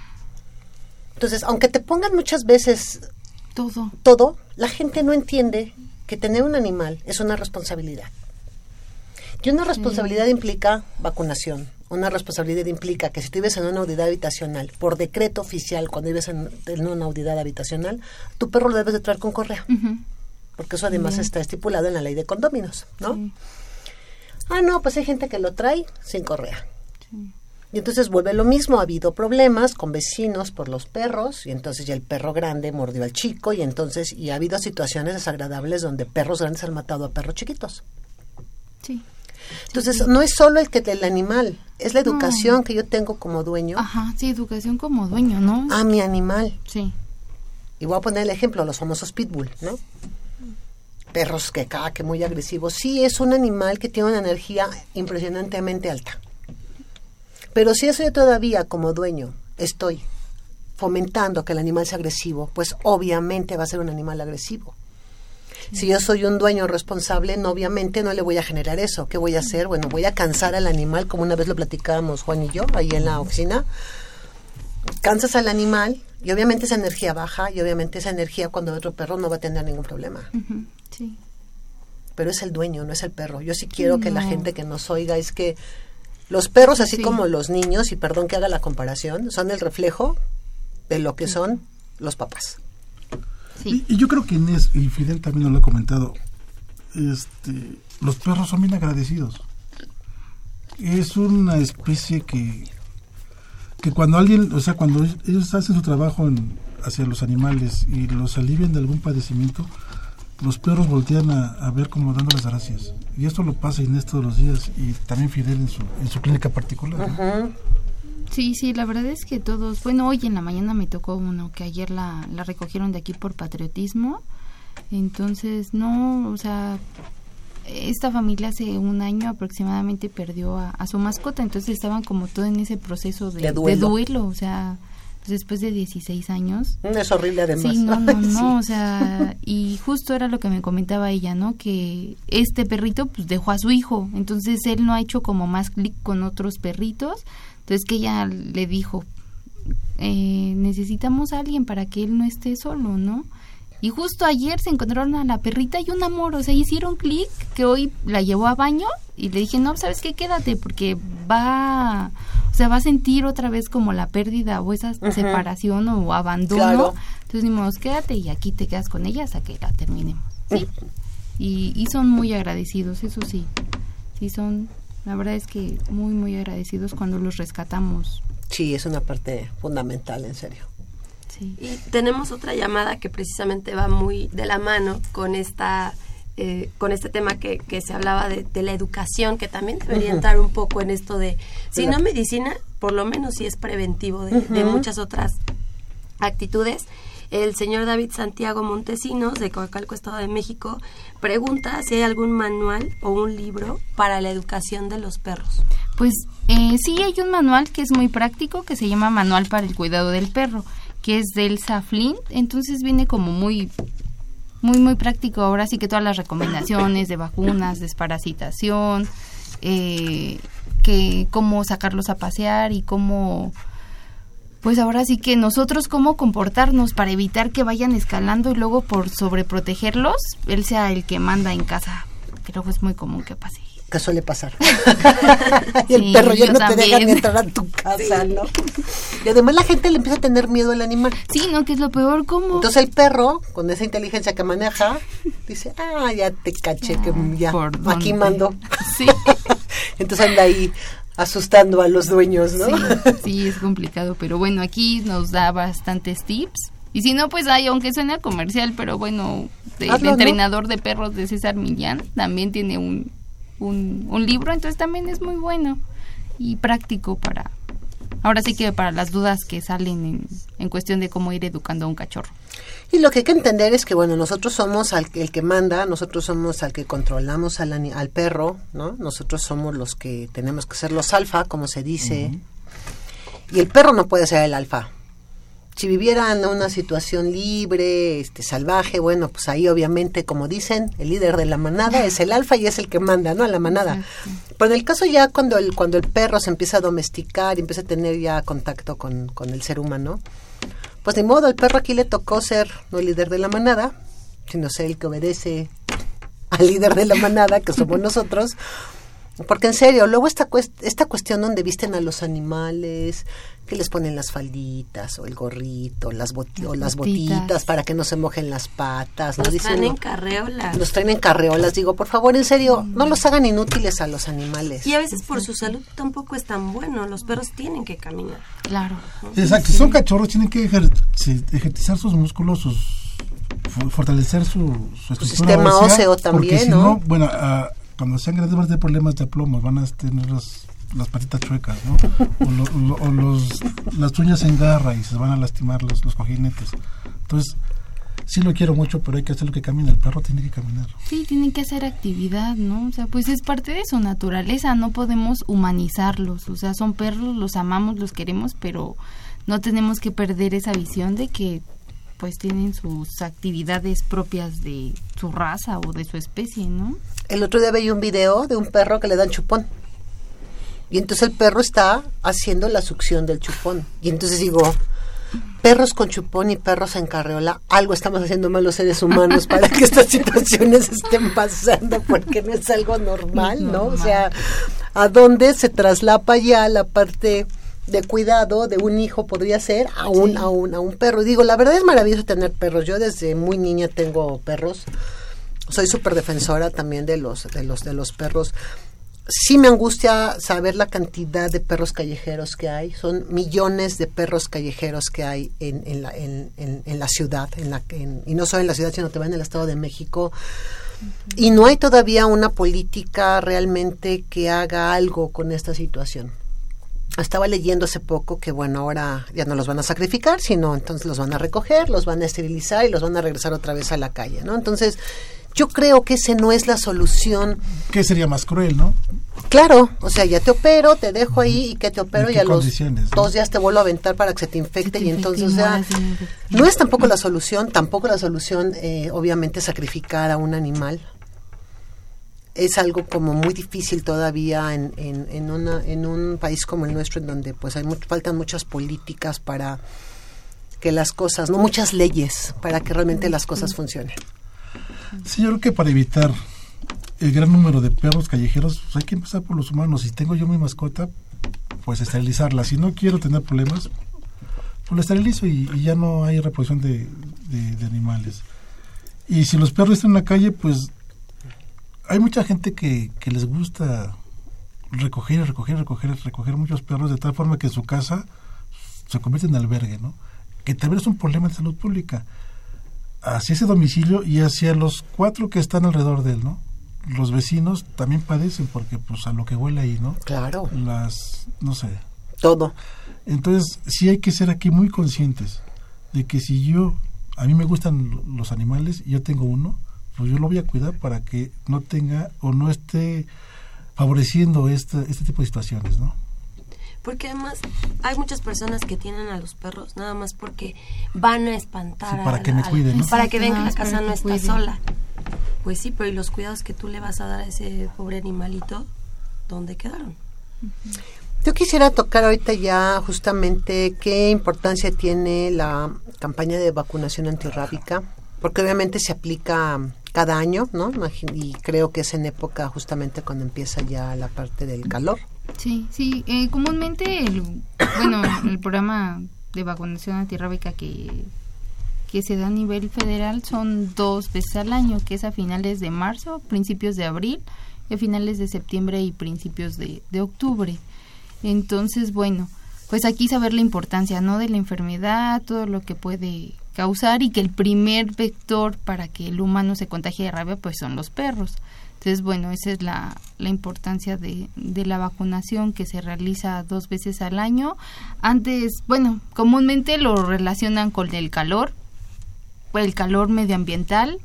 Entonces, aunque te pongan muchas veces Todo. todo, la gente no entiende que tener un animal es una responsabilidad. Y una responsabilidad implica vacunación. Una responsabilidad implica que si tú vives en una unidad habitacional, por decreto oficial, cuando vives en, en una unidad habitacional, tu perro lo debes de traer con correa. Porque eso además está estipulado en la ley de condóminos, ¿no? Ah, no, pues hay gente que lo trae sin correa. Y entonces vuelve lo mismo, ha habido problemas con vecinos por los perros y entonces ya el perro grande mordió al chico y entonces y ha habido situaciones desagradables donde perros grandes han matado a perros chiquitos. Sí. Entonces no es solo el que el animal, es la educación que yo tengo como dueño Ajá, sí, educación como dueño, ¿no? a mi animal. Sí. Y voy a poner el ejemplo, los famosos pitbull, ¿no? Perros que acá, que muy agresivos. Sí, es un animal que tiene una energía impresionantemente alta. Pero si eso yo todavía como dueño estoy fomentando que el animal sea agresivo, pues obviamente va a ser un animal agresivo. Si yo soy un dueño responsable, no, obviamente no le voy a generar eso. ¿Qué voy a hacer? Bueno, voy a cansar al animal, como una vez lo platicábamos Juan y yo, ahí en la oficina. Cansas al animal y obviamente esa energía baja y obviamente esa energía cuando otro perro no va a tener ningún problema. Sí. Pero es el dueño, no es el perro. Yo sí quiero que la gente que nos oiga es que los perros, así Sí. como los niños, y perdón que haga la comparación, son el reflejo de lo que son los papás. Sí. Y, y yo creo que Inés y Fidel también nos lo ha comentado. Este, los perros son bien agradecidos. Es una especie que, que cuando alguien, o sea, cuando ellos- hacen su trabajo en- hacia los animales y los alivian de algún padecimiento, los perros voltean a, a ver como dando las gracias. Y esto lo pasa Inés todos los días y también Fidel en su, en su clínica particular. ¿no? Sí, sí, la verdad es que todos, bueno, hoy en la mañana me tocó uno que ayer la, la recogieron de aquí por patriotismo, entonces no, o sea, esta familia hace un año aproximadamente perdió a, a su mascota, entonces estaban como todo en ese proceso de, De duelo. duelo, o sea, pues después de 16 años. Es horrible además. Sí, no, no, no, Sí. o sea, y justo era lo que me comentaba ella, ¿no? Que este perrito pues dejó a su hijo, entonces él no ha hecho como más clic con otros perritos, entonces que ella le dijo, eh, necesitamos a alguien para que él no esté solo, ¿no? Y justo ayer se encontraron a la perrita y un amor, o sea, hicieron clic, que hoy la llevó a baño y le dije, no, ¿sabes qué? Quédate, porque va, o sea, va a sentir otra vez como la pérdida o esa separación o abandono. Claro. Entonces dijimos, quédate y aquí te quedas con ella hasta que la terminemos. Sí. Y, y son muy agradecidos, eso sí. Sí, son, la verdad es que muy, muy agradecidos cuando los rescatamos. Sí, es una parte fundamental, en serio. Sí. Y tenemos otra llamada que precisamente va muy de la mano con esta eh, con este tema que, que se hablaba de, de la educación, que también debería entrar un poco en esto de, si no medicina, por lo menos si es preventivo de, de muchas otras actitudes. El señor David Santiago Montesinos, de Coacalco, Estado de México, pregunta si hay algún manual o un libro para la educación de los perros. Pues eh, sí hay un manual que es muy práctico que se llama Manual para el Cuidado del Perro, que es de Elsa Flint, entonces viene como muy muy muy práctico ahora sí que todas las recomendaciones de vacunas, desparasitación, eh, que cómo sacarlos a pasear y cómo pues ahora sí que nosotros cómo comportarnos para evitar que vayan escalando y luego por sobreprotegerlos, él sea el que manda en casa, que luego es muy común que pase. Que suele pasar. y el Sí, perro ya no te deja ni entrar a tu casa, ¿no? Y además la gente le empieza a tener miedo al animal. Sí, ¿no? Que es lo peor, ¿cómo? Entonces el perro, con esa inteligencia que maneja, dice, ah, ya te caché, que ya, ¿por aquí mando. Sí. Entonces anda ahí asustando a los dueños, ¿no? Sí, sí, es complicado, pero bueno, aquí nos da bastantes tips. Y si no, pues hay, aunque suene a comercial, pero bueno, el Hazlo, ¿no? entrenador de perros de César Millán también tiene un, un, un libro, entonces también es muy bueno y práctico para, ahora sí que para las dudas que salen en, en cuestión de cómo ir educando a un cachorro. Y lo que hay que entender es que, bueno, nosotros somos al, el que manda, nosotros somos al que controlamos al, al perro, ¿no? Nosotros somos los que tenemos que ser los alfa, como se dice. Y el perro no puede ser el alfa. Si viviera en una situación libre, este, salvaje, bueno, pues ahí obviamente, como dicen, el líder de la manada es el alfa y es el que manda, ¿no? A la manada. Pero en el caso ya cuando el, cuando el perro se empieza a domesticar y empieza a tener ya contacto con, con el ser humano, pues de modo, el perro aquí le tocó ser no el líder de la manada, sino ser el que obedece al líder de la manada, que somos nosotros. Porque en serio, luego esta, cuest- esta cuestión donde visten a los animales, que les ponen las falditas o el gorrito, las o las botitas. botitas para que no se mojen las patas. ¿no? Los Dice traen en carreola. Los traen en carreolas. Digo, por favor, en serio, no los hagan inútiles a los animales. Y a veces por su salud tampoco es tan bueno. Los perros tienen que caminar. Claro. Exacto, si son cachorros tienen que ejer- si- ejercitar sus músculos, sus fortalecer su, su estructura sistema ósea, óseo también, porque si ¿no? no, bueno, ah, cuando sean grandes van a tener problemas de plomo, van a tener las, las patitas chuecas, ¿no? o lo- o los, las uñas en garra y se van a lastimar los, los cojinetes. Entonces, sí lo quiero mucho, pero hay que hacer lo que camina, el perro tiene que caminar. Sí, tienen que hacer actividad, ¿no? O sea, pues es parte de su naturaleza, no podemos humanizarlos, o sea, son perros, los amamos, los queremos, pero no tenemos que perder esa visión de que pues tienen sus actividades propias de su raza o de su especie, ¿no? El otro día veía un video de un perro que le dan chupón. Y entonces el perro está haciendo la succión del chupón. Y entonces digo, perros con chupón y perros en carreola, algo estamos haciendo mal los seres humanos para que estas situaciones estén pasando, porque no es algo normal, ¿no? O sea, ¿a dónde se traslapa ya la parte de cuidado de un hijo podría ser a un, a un, a un perro? Y digo, la verdad es maravilloso tener perros. Yo desde muy niña tengo perros soy súper defensora también de los, de los, de los perros. Sí me angustia saber la cantidad de perros callejeros que hay. Son millones de perros callejeros que hay en, en, la, en, en- en la ciudad, en la, en- y no solo en la ciudad, sino también en el Estado de México. Y no hay todavía una política realmente que haga algo con esta situación. Estaba leyendo hace poco que, bueno, ahora ya no los van a sacrificar, sino entonces los van a recoger, los van a esterilizar y los van a regresar otra vez a la calle, ¿no? Entonces, yo creo que ese no es la solución. ¿Qué sería más cruel, no? Claro, o sea, ya te opero, te dejo ahí y que te opero ¿En y a los dos días te vuelvo a aventar para que se te infecte y entonces, o y sea, mueras de infección. no es tampoco la solución, tampoco la solución, eh, obviamente, sacrificar a un animal. Es algo como muy difícil todavía en, en, una, en un país como el nuestro, en donde pues hay mu- faltan muchas políticas para que las cosas, no muchas leyes, para que realmente las cosas funcionen. Sí, yo creo que para evitar el gran número de perros callejeros, pues hay que empezar por los humanos. Si tengo yo mi mascota, pues esterilizarla. Si no quiero tener problemas, pues la esterilizo y, ya no hay reproducción de- de animales. Y si los perros están en la calle, pues hay mucha gente que, que les gusta recoger, recoger, recoger, recoger muchos perros de tal forma que su casa se convierte en albergue, ¿no? Que también es un problema de salud pública hacia ese domicilio y hacia los cuatro que están alrededor de él, ¿no? Los vecinos también padecen porque pues a lo que huele ahí, ¿no? Claro. Las, no sé. Todo. Entonces sí hay que ser aquí muy conscientes de que si yo, a mí me gustan lo- los animales y yo tengo uno, pues yo lo voy a cuidar para que no tenga o no esté favoreciendo este, este tipo de situaciones, ¿no? Porque además hay muchas personas que tienen a los perros nada más porque van a espantar Sí, para a que la- me cuiden, ¿no? Para que vean que la casa no está sola. Pues sí, pero ¿y los cuidados que tú le vas a dar a ese pobre animalito? ¿Dónde quedaron? Yo quisiera tocar ahorita ya justamente qué importancia tiene la campaña de vacunación antirrábica, porque obviamente se aplica cada año, ¿no? Y creo que es en época justamente cuando empieza ya la parte del calor. Sí, sí, eh, comúnmente, el, bueno, el programa de vacunación antirrábica que, que se da a nivel federal son dos veces al año, que es a finales de marzo, principios de abril, y a finales de septiembre y principios de, de octubre. Entonces, bueno, pues aquí saber la importancia, ¿no? De la enfermedad, todo lo que puede causar y que el primer vector para que el humano se contagie de rabia, pues son los perros. Entonces, bueno, esa es la, la importancia de, de la vacunación que se realiza dos veces al año. Antes, bueno, comúnmente lo relacionan con el calor, el calor medioambiental,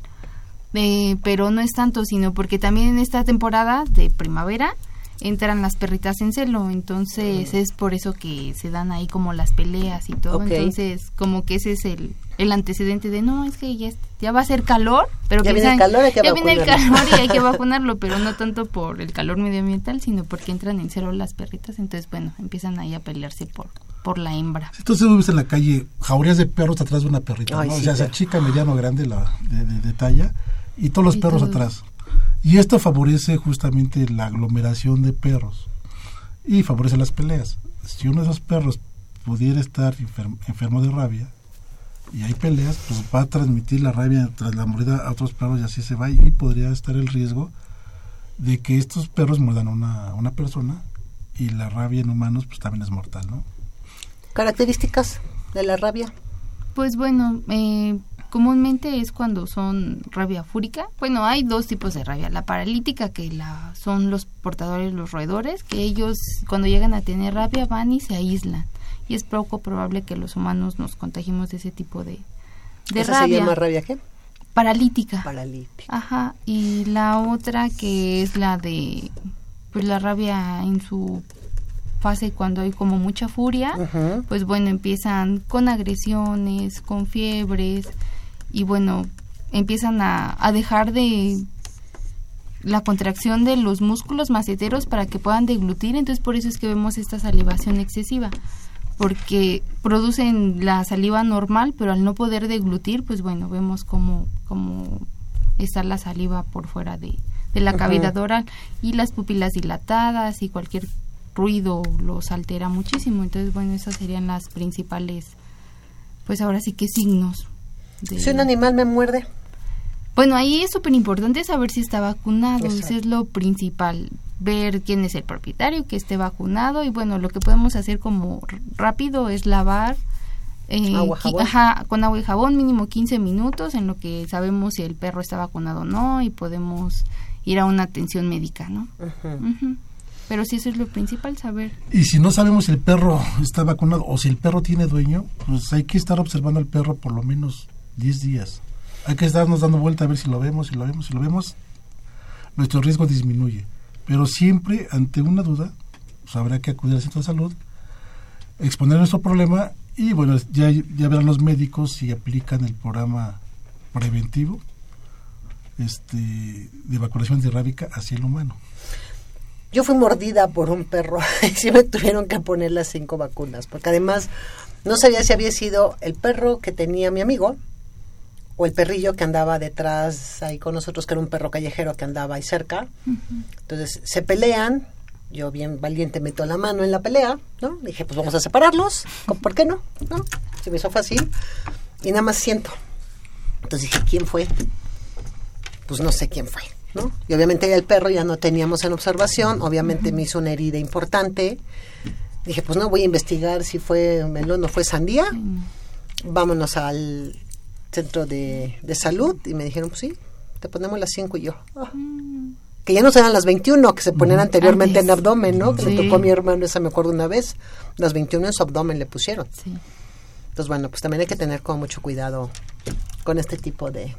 eh, pero no es tanto, sino porque también en esta temporada de primavera entran las perritas en celo, entonces es por eso que se dan ahí como las peleas y todo, entonces como que ese es el, el antecedente de no, es que ya, va a ser calor, pero Ya que viene el calor, hay que ya viene el vacunarlo". calor y hay que vacunarlo, pero no tanto por el calor medioambiental, sino porque entran en celo las perritas, entonces bueno, empiezan ahí a pelearse por, por la hembra. Entonces ves en la calle jaurías de perros atrás de una perrita, Ay, ¿no? sí, o sea, esa chica, mediano, grande, la, de, de- de talla, y todos los Y perros todos. atrás. Y esto favorece justamente la aglomeración de perros y favorece las peleas. Si uno de esos perros pudiera estar enfer- enfermo de rabia y hay peleas, pues va a transmitir la rabia tras la mordida a otros perros y así se va y podría estar el riesgo de que estos perros muerdan a una, a una persona y la rabia en humanos pues también es mortal, ¿no? Características de la rabia. Pues bueno, eh, comúnmente es cuando son rabia fúrica. Bueno, hay dos tipos de rabia. La paralítica, que la, son los portadores, los roedores, que ellos cuando llegan a tener rabia van y se aíslan. Y es poco probable que los humanos nos contagiemos de ese tipo de, de ¿Esa rabia. se llama rabia qué? Paralítica. Paralítica. Ajá. Y la otra que es la de, pues la rabia en su fase cuando hay como mucha furia, pues bueno, empiezan con agresiones, con fiebres y bueno, empiezan a, a dejar de la contracción de los músculos maceteros para que puedan deglutir, entonces por eso es que vemos esta salivación excesiva, porque producen la saliva normal, pero al no poder deglutir, pues bueno, vemos cómo, cómo está la saliva por fuera de, de la cavidad oral y las pupilas dilatadas y cualquier ruido los altera muchísimo. Entonces, bueno, esas serían las principales, pues ahora sí que signos. de- Si un animal me muerde, Bueno, ahí es súper importante saber si está vacunado, Exacto. eso es lo principal, ver quién es el propietario, que esté vacunado y bueno, lo que podemos hacer como rápido es lavar. eh, Agua, qui- jabón. ajá, con agua y jabón mínimo 15 minutos en lo que sabemos si el perro está vacunado o no y podemos ir a una atención médica, ¿no? Pero sí eso es lo principal, saber. Y si no sabemos si el perro está vacunado o si el perro tiene dueño, pues hay que estar observando al perro por lo menos 10 días. Hay que estarnos dando vuelta a ver si lo vemos, si lo vemos, si lo vemos, nuestro riesgo disminuye. Pero siempre ante una duda, pues habrá que acudir al centro de salud, exponer nuestro problema y bueno, ya, ya verán los médicos si aplican el programa preventivo este, de vacunación antirrábica hacia el humano. yo fui mordida por un perro y sí me tuvieron que poner las cinco vacunas, porque además no sabía si había sido el perro que tenía mi amigo o el perrillo que andaba detrás ahí con nosotros, que era un perro callejero que andaba ahí cerca. Entonces se pelean, yo bien valiente meto la mano en la pelea, ¿no? Dije, pues vamos a separarlos, ¿Cómo- ¿por qué no? ¿No? Se me hizo fácil y nada más siento. Entonces dije, ¿quién fue? Pues no sé quién fue, ¿no? Y obviamente el perro ya no teníamos en observación, obviamente me hizo una herida importante. Dije, pues no voy a investigar si fue melón o fue sandía. Vámonos al centro de, de salud y me dijeron, pues sí, te ponemos las 5 y yo. Que ya no serán las 21 que se ponían anteriormente en Antes. abdomen, ¿no? Que le Sí. tocó a mi hermano, esa me acuerdo una vez. Las 21 en su abdomen le pusieron. Entonces, bueno, pues también hay que tener como mucho cuidado con este tipo de,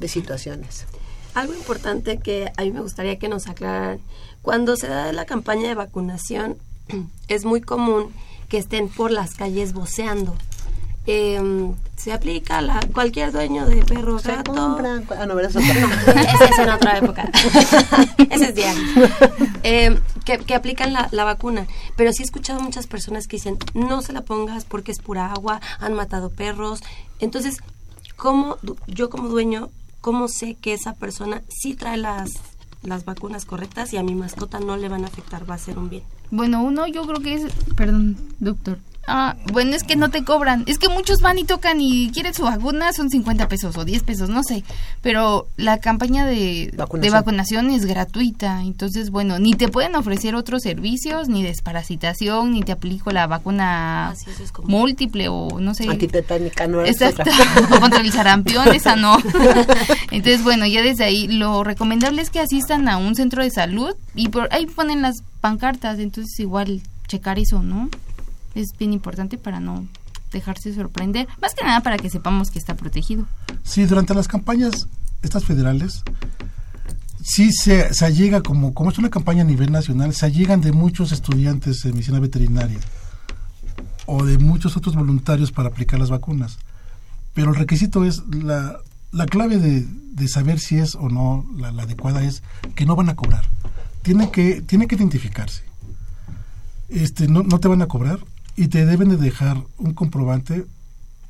de situaciones. Algo importante que a mí me gustaría que nos aclararan. Cuando se da la campaña de vacunación, es muy común que estén por las calles voceando. Em, se aplica a la, cualquier dueño de perro Se gato. compran- ah, no. No, esa es en otra época. Ese es diario. Em, que, que aplican la, la vacuna. Pero sí he escuchado muchas personas que dicen, no se la pongas porque es pura agua, han matado perros. Entonces, ¿cómo yo como dueño, cómo sé que esa persona sí trae las, las vacunas correctas y a mi mascota no le van a afectar, va a ser un bien? Bueno, uno yo creo que es, perdón, doctor. Ah, bueno, es que no te cobran. Es que muchos van y tocan y quieren su vacuna, son 50 pesos o 10 pesos, no sé. Pero la campaña de Vacunación. de vacunación es gratuita. Entonces, bueno, ni te pueden ofrecer otros servicios, ni desparasitación, ni te aplico la vacuna es como- múltiple o no sé. Antitetánica, no es Exacto, otra. o contra el sarampión, esa no. Entonces, bueno, ya desde ahí lo recomendable es que asistan a un centro de salud y por ahí ponen las pancartas, entonces igual checar eso, ¿no? Es bien importante para no dejarse sorprender, más que nada para que sepamos que está protegido. Sí, durante las campañas, estas federales, sí se, se allega, como, como es una campaña a nivel nacional, se allegan de muchos estudiantes de medicina veterinaria o de muchos otros voluntarios para aplicar las vacunas. Pero el requisito es, la, la clave de, de saber si es o no la, adecuada es que no van a cobrar. Tienen que, tienen que identificarse. Este, no, no te van a cobrar y te deben de dejar un comprobante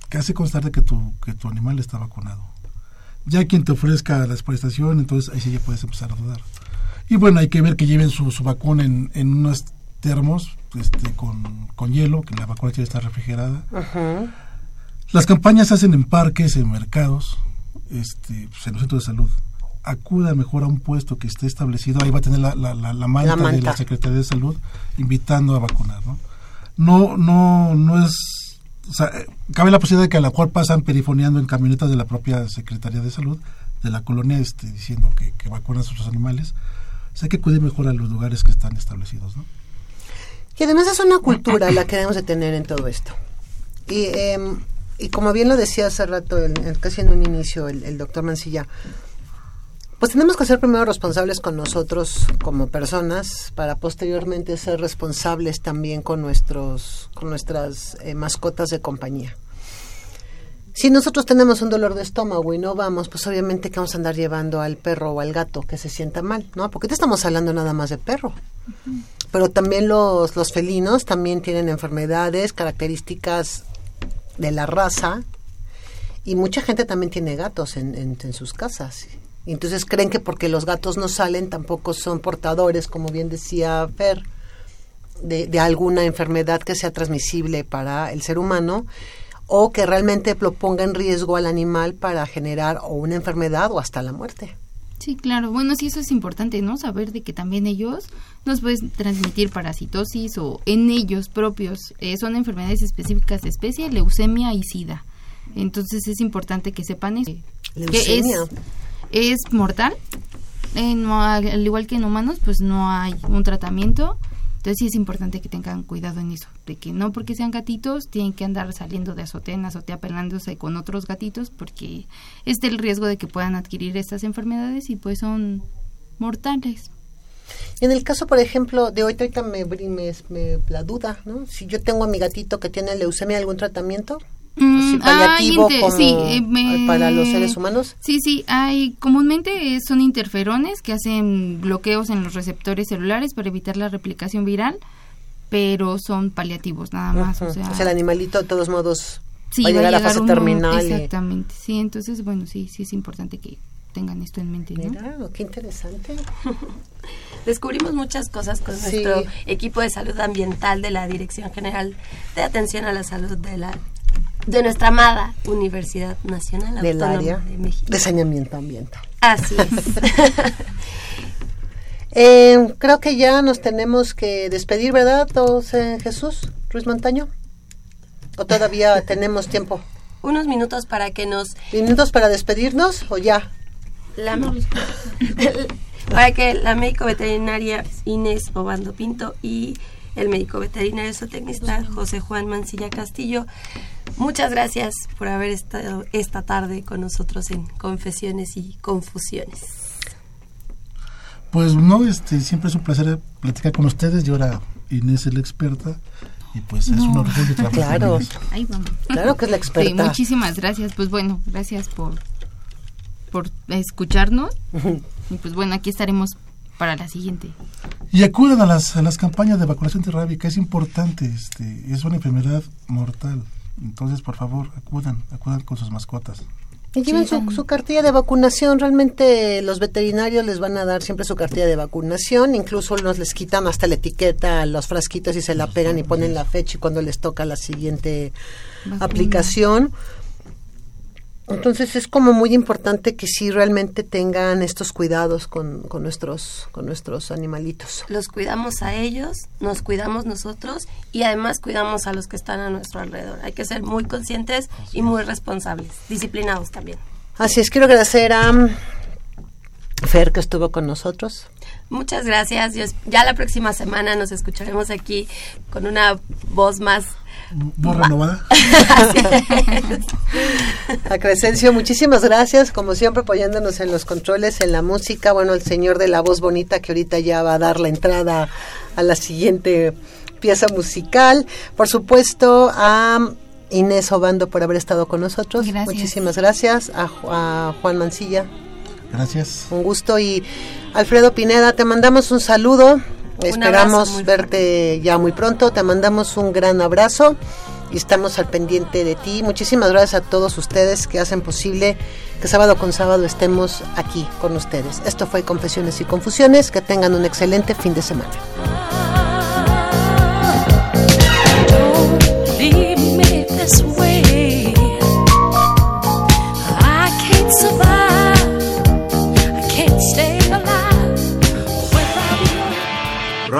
que hace constar de que tu, que tu animal está vacunado. Ya quien te ofrezca la desforestación, entonces ahí sí ya puedes empezar a dudar. Y bueno, hay que ver que lleven su, su vacuna en, en unos termos este, con, con hielo, que la vacuna tiene que estar refrigerada. Ajá. Las campañas se hacen en parques, en mercados, este, pues, en los centros de salud. Acuda mejor a un puesto que esté establecido. Ahí va a tener la, la, la, la manta, manta. de la Secretaría de Salud invitando a vacunar. No, no, no, no es. O sea, eh, cabe la posibilidad de que a lo mejor pasan perifoneando en camionetas de la propia Secretaría de Salud, de la colonia, este, diciendo que, vacunan a sus animales. O sea, hay que acudir mejor a los lugares que están establecidos. ¿no? Y además es una cultura la que debemos de tener en todo esto. Y, em, y como bien lo decía hace rato, el- casi en un inicio, el, el doctor Mancilla, pues tenemos que ser primero responsables con nosotros como personas para posteriormente ser responsables también con nuestros con nuestras eh, mascotas de compañía. Si nosotros tenemos un dolor de estómago y no vamos, pues obviamente que vamos a andar llevando al perro o al gato que se sienta mal, ¿no? Porque te estamos hablando nada más de perro. Pero también los, los felinos también tienen enfermedades, características de la raza y mucha gente también tiene gatos en, en- en sus casas. Entonces creen que porque los gatos no salen tampoco son portadores, como bien decía Fer, de, de alguna enfermedad que sea transmisible para el ser humano o que realmente lo ponga en riesgo al animal para generar o una enfermedad o hasta la muerte. Sí, claro. Bueno, sí, eso es importante, ¿no? Saber de que también ellos nos pueden transmitir parasitosis o en ellos propios eh, son enfermedades específicas de especie, leucemia y sida. Entonces es importante que sepan eso. Que es, Leucemia. Es mortal. Eh, no al igual que en humanos, pues no hay un tratamiento. Entonces sí es importante que tengan cuidado en eso, de que no porque sean gatitos tienen que andar saliendo de azotea en azotea pelándose con otros gatitos porque es el riesgo de que puedan adquirir estas enfermedades y pues son mortales. En el caso, por ejemplo, de hoy, ahorita me, me, me- la duda, ¿no? Si yo tengo a mi gatito que tiene leucemia, ¿algún tratamiento? Mm, Así paliativo hay inter- como sí, eh, me- para los seres humanos. Sí, sí, hay comúnmente son interferones que hacen bloqueos en los receptores celulares para evitar la replicación viral, pero son paliativos nada más, Ujú. o sea, el animalito de todos modos sí, va a llegar a fase terminal. y- Exactamente, sí, entonces bueno, sí, sí es importante que tengan esto en mente, ¿no? Mira, qué interesante. Descubrimos muchas cosas con Sí. nuestro equipo de salud ambiental de la Dirección General de Atención a la Salud de la de nuestra amada Universidad Nacional Del Autónoma área de México. de saneamiento ambiental. Así es. Eh, creo que ya nos tenemos que despedir, ¿verdad, todos, eh, Jesús? Ruiz Montaño. ¿O todavía tenemos tiempo? Unos minutos para que nos ¿Minutos para despedirnos o ya? la, para que la médico veterinaria Inés Obando Pinto y el médico veterinario zootecnista José Juan Mancilla Castillo. Muchas gracias por haber estado esta tarde con nosotros en Confesiones y Confusiones. Pues no, este, siempre es un placer platicar con ustedes. Yo ahora Inés es la experta y pues es un No. orgullo trabajar Claro. Ahí vamos. Claro que es la experta. Sí, muchísimas gracias. Pues bueno, gracias por por escucharnos. y pues bueno, aquí estaremos para la siguiente. Y acudan a las, a las campañas de vacunación antirrábica, es importante, este, es una enfermedad mortal. Entonces, por favor, acudan, acudan con sus mascotas. Y lleven su, su cartilla de vacunación. Realmente los veterinarios les van a dar siempre su cartilla de vacunación. Incluso nos les quitan hasta la etiqueta a los frasquitos y se la pegan y ponen la fecha y cuando les toca la siguiente Vacuna. aplicación. Entonces es como muy importante que sí realmente tengan estos cuidados con, con nuestros con nuestros animalitos. Los cuidamos a ellos, nos cuidamos nosotros y además cuidamos a los que están a nuestro alrededor. Hay que ser muy conscientes y muy responsables, disciplinados también. Así es, quiero agradecer a Fer que estuvo con nosotros. Muchas gracias. Ya la próxima semana nos escucharemos aquí con una voz más ¿No renovada? A Crescencio, muchísimas gracias, como siempre apoyándonos en los controles, en la música, bueno, el señor de la voz bonita que ahorita ya va a dar la entrada a la siguiente pieza musical. Por supuesto, a Inés Obando por haber estado con nosotros. Gracias. Muchísimas gracias. A, a Juan Mancilla, Gracias. un gusto. Y Alfredo Pineda, te mandamos un saludo. Esperamos verte ya muy pronto. Te mandamos un gran abrazo. y estamos al pendiente de ti. Muchísimas gracias a todos ustedes que hacen posible que sábado con sábado estemos aquí con ustedes. Esto fue Confesiones y Confusiones. Que tengan un excelente fin de semana.